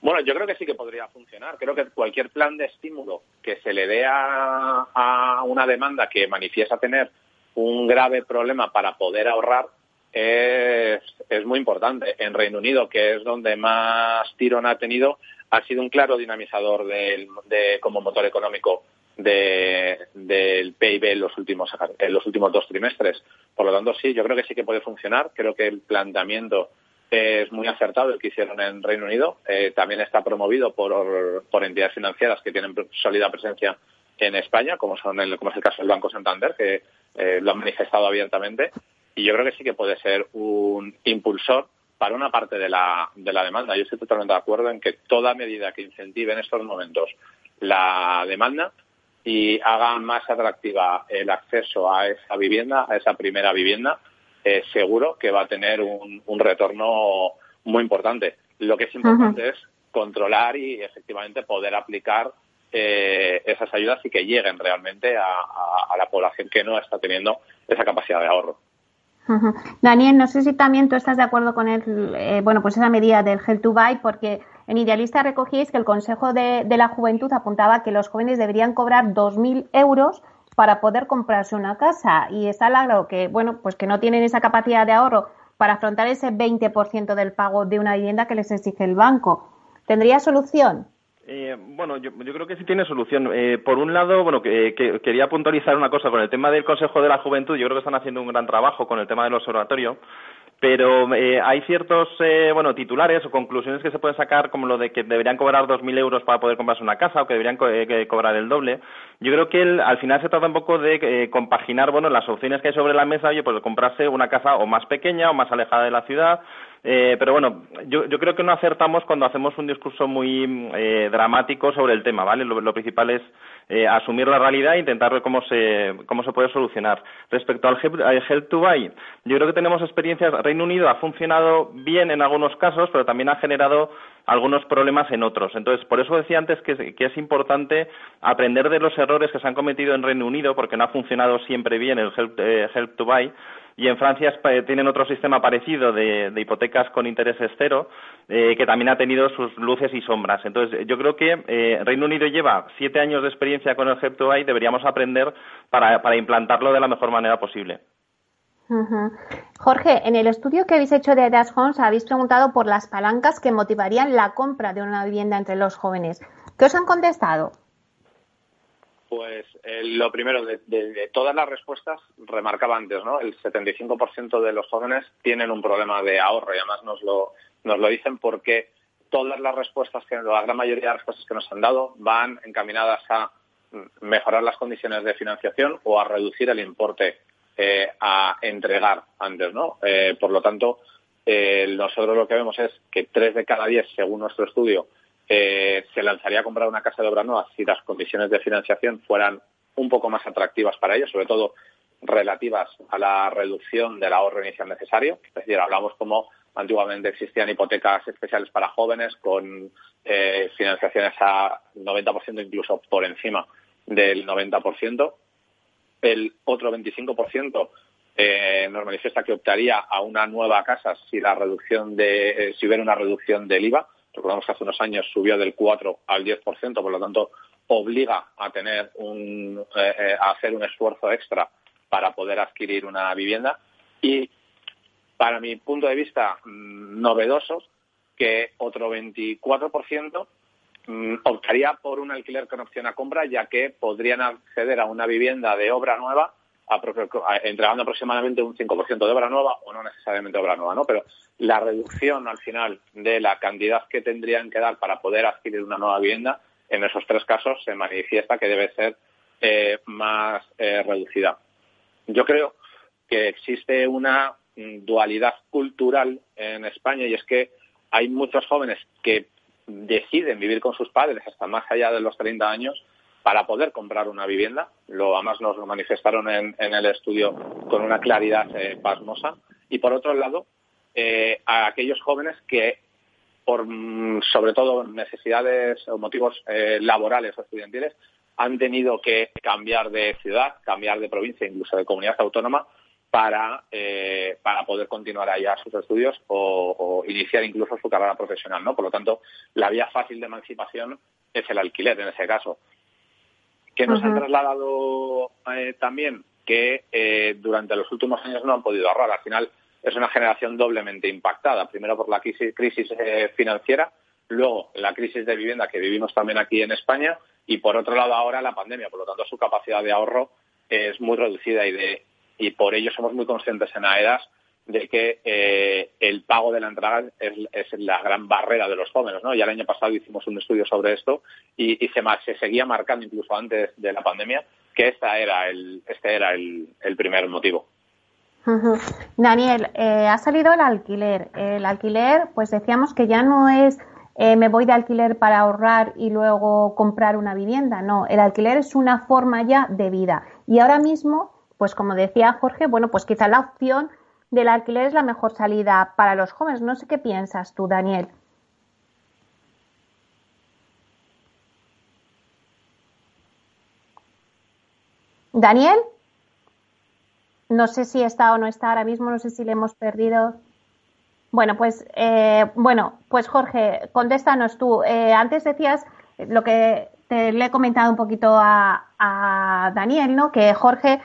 Bueno, yo creo que sí que podría funcionar. Creo que cualquier plan de estímulo que se le dé a, una demanda que manifiesta tener un grave problema para poder ahorrar es, es muy importante. En Reino Unido, que es donde más tirón ha tenido, ha sido un claro dinamizador de, como motor económico del PIB en los últimos los últimos dos trimestres. Por lo tanto, sí, yo creo que sí que puede funcionar. Creo que el planteamiento es muy acertado el que hicieron en Reino Unido. Eh, también está promovido por, por entidades financieras que tienen sólida presencia en España, como son el, como es el caso del Banco Santander, que eh, lo han manifestado abiertamente. Y yo creo que sí que puede ser un impulsor para una parte de la, de la demanda. Yo estoy totalmente de acuerdo en que toda medida que incentive en estos momentos la demanda y haga más atractiva el acceso a esa vivienda, a esa primera vivienda, eh, seguro que va a tener un, retorno muy importante. Lo que es importante es controlar y efectivamente poder aplicar eh, esas ayudas y que lleguen realmente a la población que no está teniendo esa capacidad de ahorro. Daniel, no sé si también tú estás de acuerdo con el, eh, bueno, pues esa medida del Gel to Buy, porque en Idealista recogíais que el Consejo de, la Juventud apuntaba que los jóvenes deberían cobrar 2.000 euros para poder comprarse una casa y está claro que, bueno, pues que no tienen esa capacidad de ahorro para afrontar ese 20% del pago de una vivienda que les exige el banco. ¿Tendría solución? Eh, bueno, yo, creo que sí tiene solución. Eh, por un lado, bueno, que, quería puntualizar una cosa con el tema del Consejo de la Juventud. Yo creo que están haciendo un gran trabajo con el tema del observatorio pero eh, hay ciertos eh, bueno titulares o conclusiones que se pueden sacar como lo de que deberían cobrar 2.000 euros para poder comprarse una casa o que deberían eh, cobrar el doble yo creo que al final se trata un poco de compaginar bueno las opciones que hay sobre la mesa oye pues comprarse una casa o más pequeña o más alejada de la ciudad pero bueno yo, yo creo que no acertamos cuando hacemos un discurso muy dramático sobre el tema vale lo principal es eh, asumir la realidad e intentar ver cómo se, cómo se puede solucionar. Respecto al Help to Buy, yo creo que tenemos experiencias. Reino Unido ha funcionado bien en algunos casos, pero también ha generado algunos problemas en otros. Entonces, por eso decía antes que, es importante aprender de los errores que se han cometido en Reino Unido, porque no ha funcionado siempre bien el eh, help to Buy y en Francia tienen otro sistema parecido de, hipotecas con intereses cero, eh, que también ha tenido sus luces y sombras. Entonces, yo creo que eh, Reino Unido lleva siete años de experiencia con el Hep2 y deberíamos aprender para, implantarlo de la mejor manera posible. Jorge, en el estudio que habéis hecho de Das Homes habéis preguntado por las palancas que motivarían la compra de una vivienda entre los jóvenes. ¿Qué os han contestado? Pues eh, lo primero, de, todas las respuestas, remarcaba antes, ¿no? El 75% de los jóvenes tienen un problema de ahorro y además nos lo, nos lo dicen porque todas las respuestas, que la gran mayoría de las respuestas que nos han dado van encaminadas a mejorar las condiciones de financiación o a reducir el importe eh, a entregar antes, ¿no? Eh, por lo tanto, eh, nosotros lo que vemos es que tres de cada diez, según nuestro estudio, se lanzaría a comprar una casa de obra nueva si las condiciones de financiación fueran un poco más atractivas para ellos, sobre todo relativas a la reducción del ahorro inicial necesario. Es decir, hablamos como antiguamente existían hipotecas especiales para jóvenes con financiaciones a 90% incluso por encima del 90%. El otro 25% eh, nos manifiesta que optaría a una nueva casa si la reducción de, eh, si hubiera una reducción del IVA. Recordamos que hace unos años subió del 4 al 10%, por lo tanto obliga a tener un, eh, eh, a hacer un esfuerzo extra para poder adquirir una vivienda. Y para mi punto de vista mm, novedoso, que otro 24% Mm, optaría por un alquiler con opción a compra, ya que podrían acceder a una vivienda de obra nueva entregando aproximadamente un 5% de obra nueva o no necesariamente obra nueva, ¿no? Pero la reducción al final de la cantidad que tendrían que dar para poder adquirir una nueva vivienda, en esos tres casos se manifiesta que debe ser eh, más eh, reducida. Yo creo que existe una mm, dualidad cultural en España y es que hay muchos jóvenes que deciden vivir con sus padres hasta más allá de los 30 años para poder comprar una vivienda. Lo, además nos lo manifestaron en, el estudio con una claridad eh, pasmosa. Y por otro lado, eh, a aquellos jóvenes que por mm, sobre todo necesidades o motivos eh, laborales o estudiantiles han tenido que cambiar de ciudad, cambiar de provincia, incluso de comunidad autónoma para, eh, para poder continuar allá sus estudios o, iniciar incluso su carrera profesional, ¿no? Por lo tanto, la vía fácil de emancipación es el alquiler en ese caso. Que nos han trasladado eh, también que eh, durante los últimos años no han podido ahorrar. Al final es una generación doblemente impactada. Primero por la crisis, crisis financiera, luego la crisis de vivienda que vivimos también aquí en España y por otro lado ahora la pandemia. Por lo tanto, su capacidad de ahorro es muy reducida y de y por ello somos muy conscientes en AEDAS de que eh, el pago de la entrada es, la gran barrera de los jóvenes, ¿no? Ya el año pasado hicimos un estudio sobre esto y, se, se, seguía marcando incluso antes de la pandemia que esta era el, este era el, primer motivo. Daniel, eh, ha salido el alquiler. El alquiler, pues decíamos que ya no es eh, me voy de alquiler para ahorrar y luego comprar una vivienda. No, el alquiler es una forma ya de vida. Y ahora mismo pues como decía Jorge, bueno, pues quizá la opción del alquiler es la mejor salida para los jóvenes. No sé qué piensas tú, Daniel. Daniel, no sé si está o no está ahora mismo, no sé si le hemos perdido. Bueno, pues eh, bueno, pues Jorge, contéstanos tú. Eh, antes decías lo que te le he comentado un poquito a, a Daniel, ¿no? Que Jorge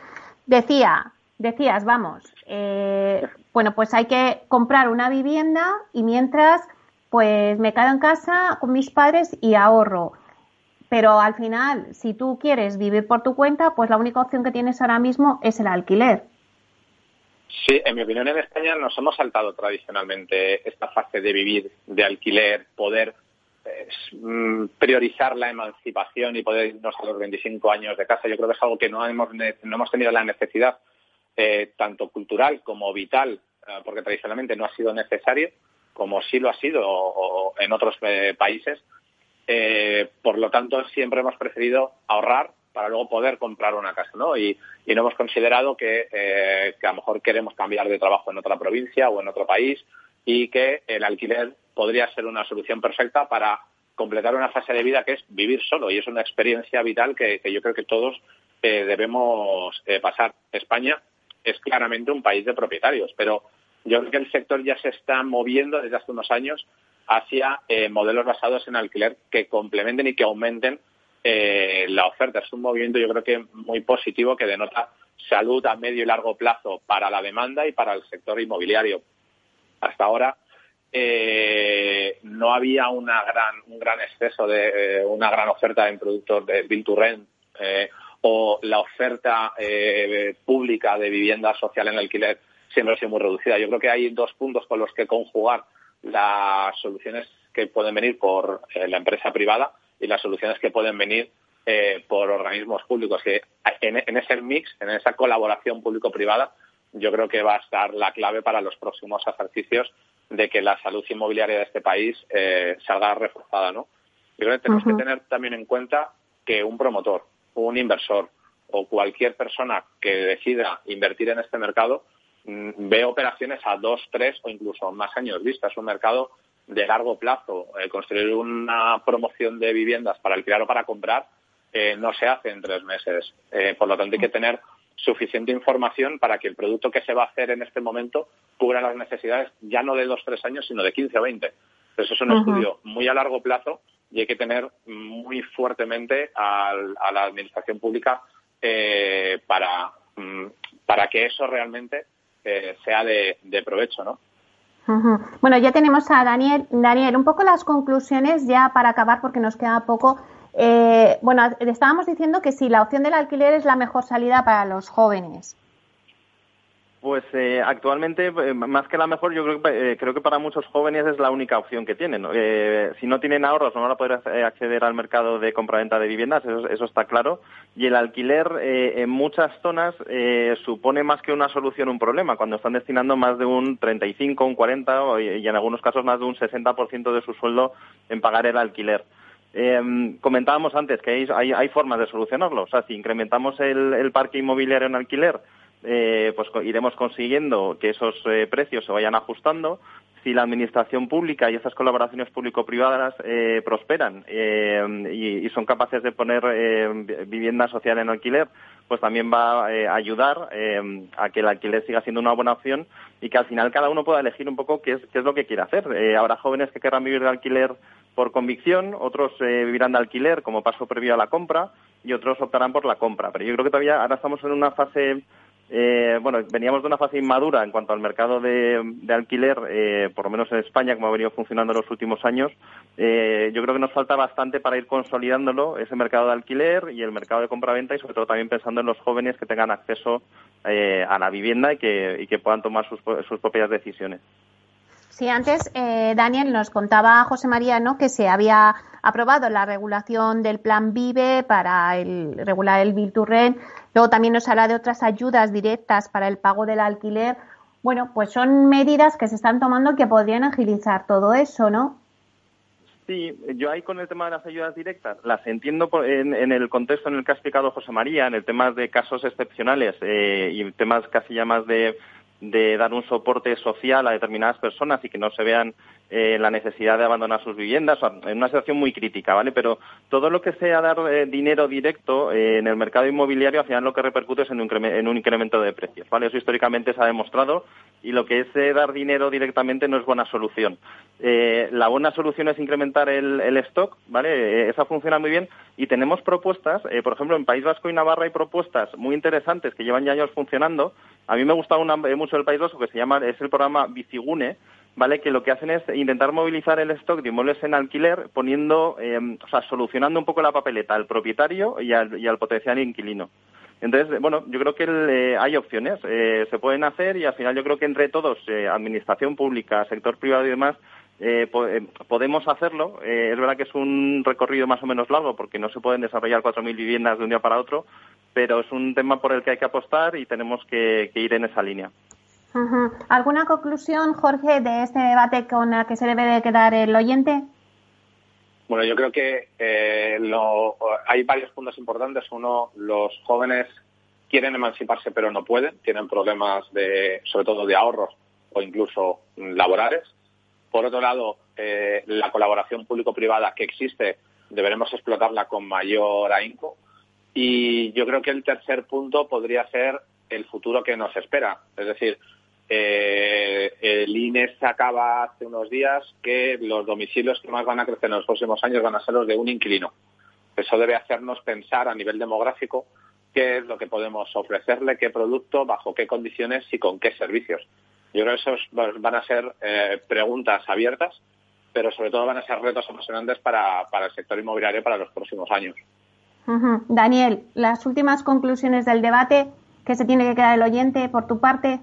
Decía, decías, vamos, eh, bueno, pues hay que comprar una vivienda y mientras, pues me quedo en casa con mis padres y ahorro. Pero al final, si tú quieres vivir por tu cuenta, pues la única opción que tienes ahora mismo es el alquiler. Sí, en mi opinión en España nos hemos saltado tradicionalmente esta fase de vivir de alquiler, poder Mm, priorizar la emancipación y poder irnos a los 25 años de casa. Yo creo que es algo que no hemos, no hemos tenido la necesidad, eh, tanto cultural como vital, eh, porque tradicionalmente no ha sido necesario, como sí lo ha sido en otros eh, países. por lo tanto, siempre hemos preferido ahorrar para luego poder comprar una casa, ¿no? Y, no hemos considerado que, que a lo mejor queremos cambiar de trabajo en otra provincia o en otro país y que el alquiler podría ser una solución perfecta para completar una fase de vida que es vivir solo y es una experiencia vital que, yo creo que todos eh, debemos eh, pasar. España es claramente un país de propietarios, pero yo creo que el sector ya se está moviendo desde hace unos años hacia eh, modelos basados en alquiler que complementen y que aumenten la oferta. Es un movimiento yo creo que muy positivo que denota salud a medio y largo plazo para la demanda y para el sector inmobiliario. Hasta ahora eh, no había una gran, un gran exceso de eh, una gran oferta en productos de build to rent eh, o la oferta eh, pública de vivienda social en alquiler siempre ha sido muy reducida. Yo creo que hay dos puntos con los que conjugar las soluciones que pueden venir por eh, la empresa privada y las soluciones que pueden venir eh, por organismos públicos. Que en, ese mix, en esa colaboración público-privada, yo creo que va a estar la clave para los próximos ejercicios de que la salud inmobiliaria de este país eh, salga reforzada, ¿no? Yo creo que tenemos que tener también en cuenta que un promotor, un inversor o cualquier persona que decida invertir en este mercado mm, ve operaciones a dos, tres o incluso más años vista. Es un mercado de largo plazo. Eh, construir una promoción de viviendas para alquilar o para comprar eh, no se hace en tres meses. Eh, por lo tanto, hay que tener suficiente información para que el producto que se va a hacer en este momento cubra las necesidades ya no de dos tres años, sino de 15 o 20. eso es un estudio muy a largo plazo y hay que tener muy fuertemente a la administración pública para, mm, para que eso realmente sea de, de provecho, ¿no? Bueno, ya tenemos a Daniel. Daniel, un poco las conclusiones ya para acabar porque nos queda poco. Eh, bueno, estábamos diciendo que sí, la opción del alquiler es la mejor salida para los jóvenes. Pues eh, actualmente, eh, más que la mejor, yo creo que, eh, creo que para muchos jóvenes es la única opción que tienen. si no tienen ahorros, no van a poder acceder al mercado de compraventa de viviendas, eso, eso está claro. Y el alquiler en muchas zonas supone más que una solución un problema, cuando están destinando más de un 35, un 40 y en algunos casos más de un 60% de su sueldo en pagar el alquiler. comentábamos antes que hay, hay, formas de solucionarlo. O sea, si incrementamos el parque inmobiliario en alquiler, eh, pues iremos consiguiendo que esos eh, precios se vayan ajustando. Si la administración pública y esas colaboraciones público-privadas eh, prosperan y, son capaces de poner vivienda social en alquiler, pues también va a ayudar a que el alquiler siga siendo una buena opción y que al final cada uno pueda elegir un poco qué es, qué es lo que quiere hacer. habrá jóvenes que querrán vivir de alquiler por convicción, otros vivirán de alquiler como paso previo a la compra y otros optarán por la compra. Pero yo creo que todavía ahora estamos en una fase eh, bueno, veníamos de una fase inmadura en cuanto al mercado de, alquiler, eh, por lo menos en España, como ha venido funcionando en los últimos años. Eh, yo creo que nos falta bastante para ir consolidándolo, ese mercado de alquiler y el mercado de compraventa y sobre todo también pensando en los jóvenes que tengan acceso a la vivienda y que, puedan tomar sus, propias decisiones. Sí, antes Daniel nos contaba José María ¿no? que se había aprobado la regulación del plan Vive para el, regular el Bill Luego también nos habla de otras ayudas directas para el pago del alquiler. Bueno, pues son medidas que se están tomando que podrían agilizar todo eso, ¿no? Sí, yo ahí con el tema de las ayudas directas las entiendo en, el contexto en el que ha explicado José María, en el tema de casos excepcionales y y temas casi ya más de, de dar un soporte social a determinadas personas y que no se vean eh, la necesidad de abandonar sus viviendas, en una situación muy crítica, ¿vale? Pero todo lo que sea dar eh, dinero directo eh, en el mercado inmobiliario, al final lo que repercute es en un, incremento de precios, ¿vale? Eso históricamente se ha demostrado y lo que es dar dinero directamente no es buena solución. la buena solución es incrementar el, stock, ¿vale? esa funciona muy bien y tenemos propuestas, por ejemplo, en País Vasco y Navarra hay propuestas muy interesantes que llevan ya años funcionando. A mí me gusta mucho el País Vasco que se llama, es el programa Bicigune, ¿vale? Que lo que hacen es intentar movilizar el stock de inmuebles en alquiler poniendo, eh, o sea, solucionando un poco la papeleta al propietario y al, y al potencial inquilino. Entonces, bueno, yo creo que eh, hay opciones, eh, se pueden hacer y al final yo creo que entre todos, administración pública, sector privado y demás, podemos hacerlo. es verdad que es un recorrido más o menos largo porque no se pueden desarrollar 4.000 viviendas de un día para otro, pero es un tema por el que hay que apostar y tenemos que ir en esa línea. ¿Alguna conclusión, Jorge, de este debate con la que se debe de quedar el oyente? Bueno, yo creo que eh, hay varios puntos importantes. Uno, los jóvenes quieren emanciparse pero no pueden, tienen problemas de, sobre todo de ahorros o incluso laborales. Por otro lado, eh, la colaboración público-privada que existe deberemos explotarla con mayor ahínco. Y yo creo que el tercer punto podría ser el futuro que nos espera. Es decir, eh, el INE sacaba hace unos días que los domicilios que más van a crecer en los próximos años van a ser los de un inquilino. Eso debe hacernos pensar a nivel demográfico qué es lo que podemos ofrecerle, qué producto, bajo qué condiciones y con qué servicios. Yo creo que esos van a ser eh, preguntas abiertas, pero sobre todo van a ser retos emocionantes para, el sector inmobiliario para los próximos años. Daniel, las últimas conclusiones del debate, ¿qué se tiene que quedar el oyente por tu parte?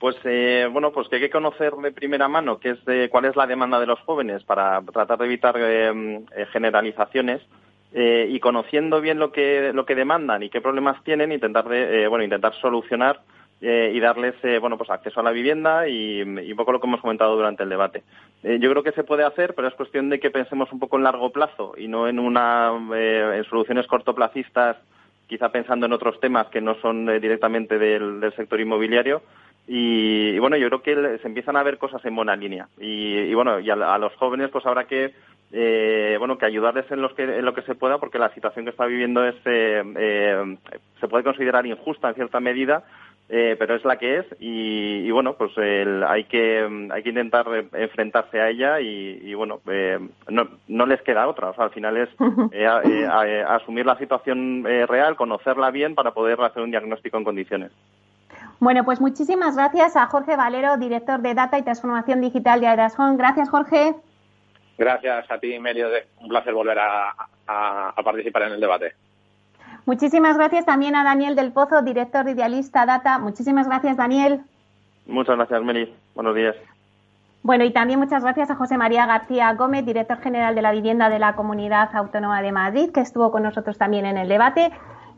Pues eh, bueno, pues que hay que conocer de primera mano qué es cuál es la demanda de los jóvenes para tratar de evitar eh, eh, generalizaciones y conociendo bien lo que lo que demandan y qué problemas tienen, intentar de, bueno intentar solucionar y darles bueno pues acceso a la vivienda y, un poco lo que hemos comentado durante el debate. yo creo que se puede hacer, pero es cuestión de que pensemos un poco en largo plazo y no en una en soluciones cortoplacistas, quizá pensando en otros temas que no son directamente del sector inmobiliario y, bueno, yo creo que se empiezan a ver cosas en buena línea. Y, bueno, y a, los jóvenes pues habrá que eh, bueno que ayudarles en, los que, en lo que se pueda porque la situación que está viviendo es eh, eh, se puede considerar injusta en cierta medida pero es la que es. Y, bueno pues hay que hay que intentar enfrentarse a ella y, bueno no, no les queda otra. O sea al final es asumir la situación real conocerla bien para poder hacer un diagnóstico en condiciones bueno, pues muchísimas gracias a Jorge Valero, director de Data y Transformación Digital de Aerasón. Gracias, Jorge. Gracias a ti, Melio. Un placer volver a, participar en el debate. Muchísimas gracias también a Daniel del Pozo, director de Idealista Data. Muchísimas gracias, Daniel. Muchas gracias, Meli. Buenos días. Bueno, y también muchas gracias a José María García Gómez, director general de la Vivienda de la Comunidad Autónoma de Madrid, que estuvo con nosotros también en el debate.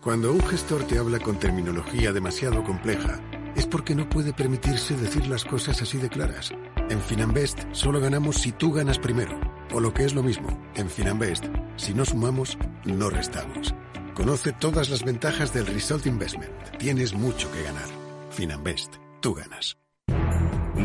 Cuando un gestor te habla con terminología demasiado compleja, es porque no puede permitirse decir las cosas así de claras. En Finanbest solo ganamos si tú ganas primero. O lo que es lo mismo, en Finanbest, si no sumamos, no restamos. Conoce todas las ventajas del Result Investment. Tienes mucho que ganar. Finanbest, tú ganas.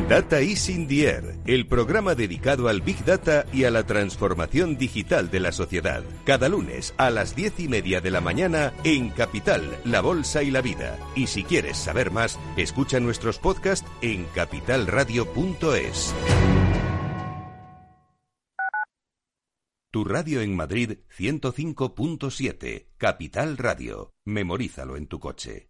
Data is in the air, el programa dedicado al Big Data y a la transformación digital de la sociedad. Cada lunes a las diez y media de la mañana en Capital, La Bolsa y la Vida. Y si quieres saber más, escucha nuestros podcasts en capitalradio.es. Tu radio en Madrid 105.7, Capital Radio. Memorízalo en tu coche.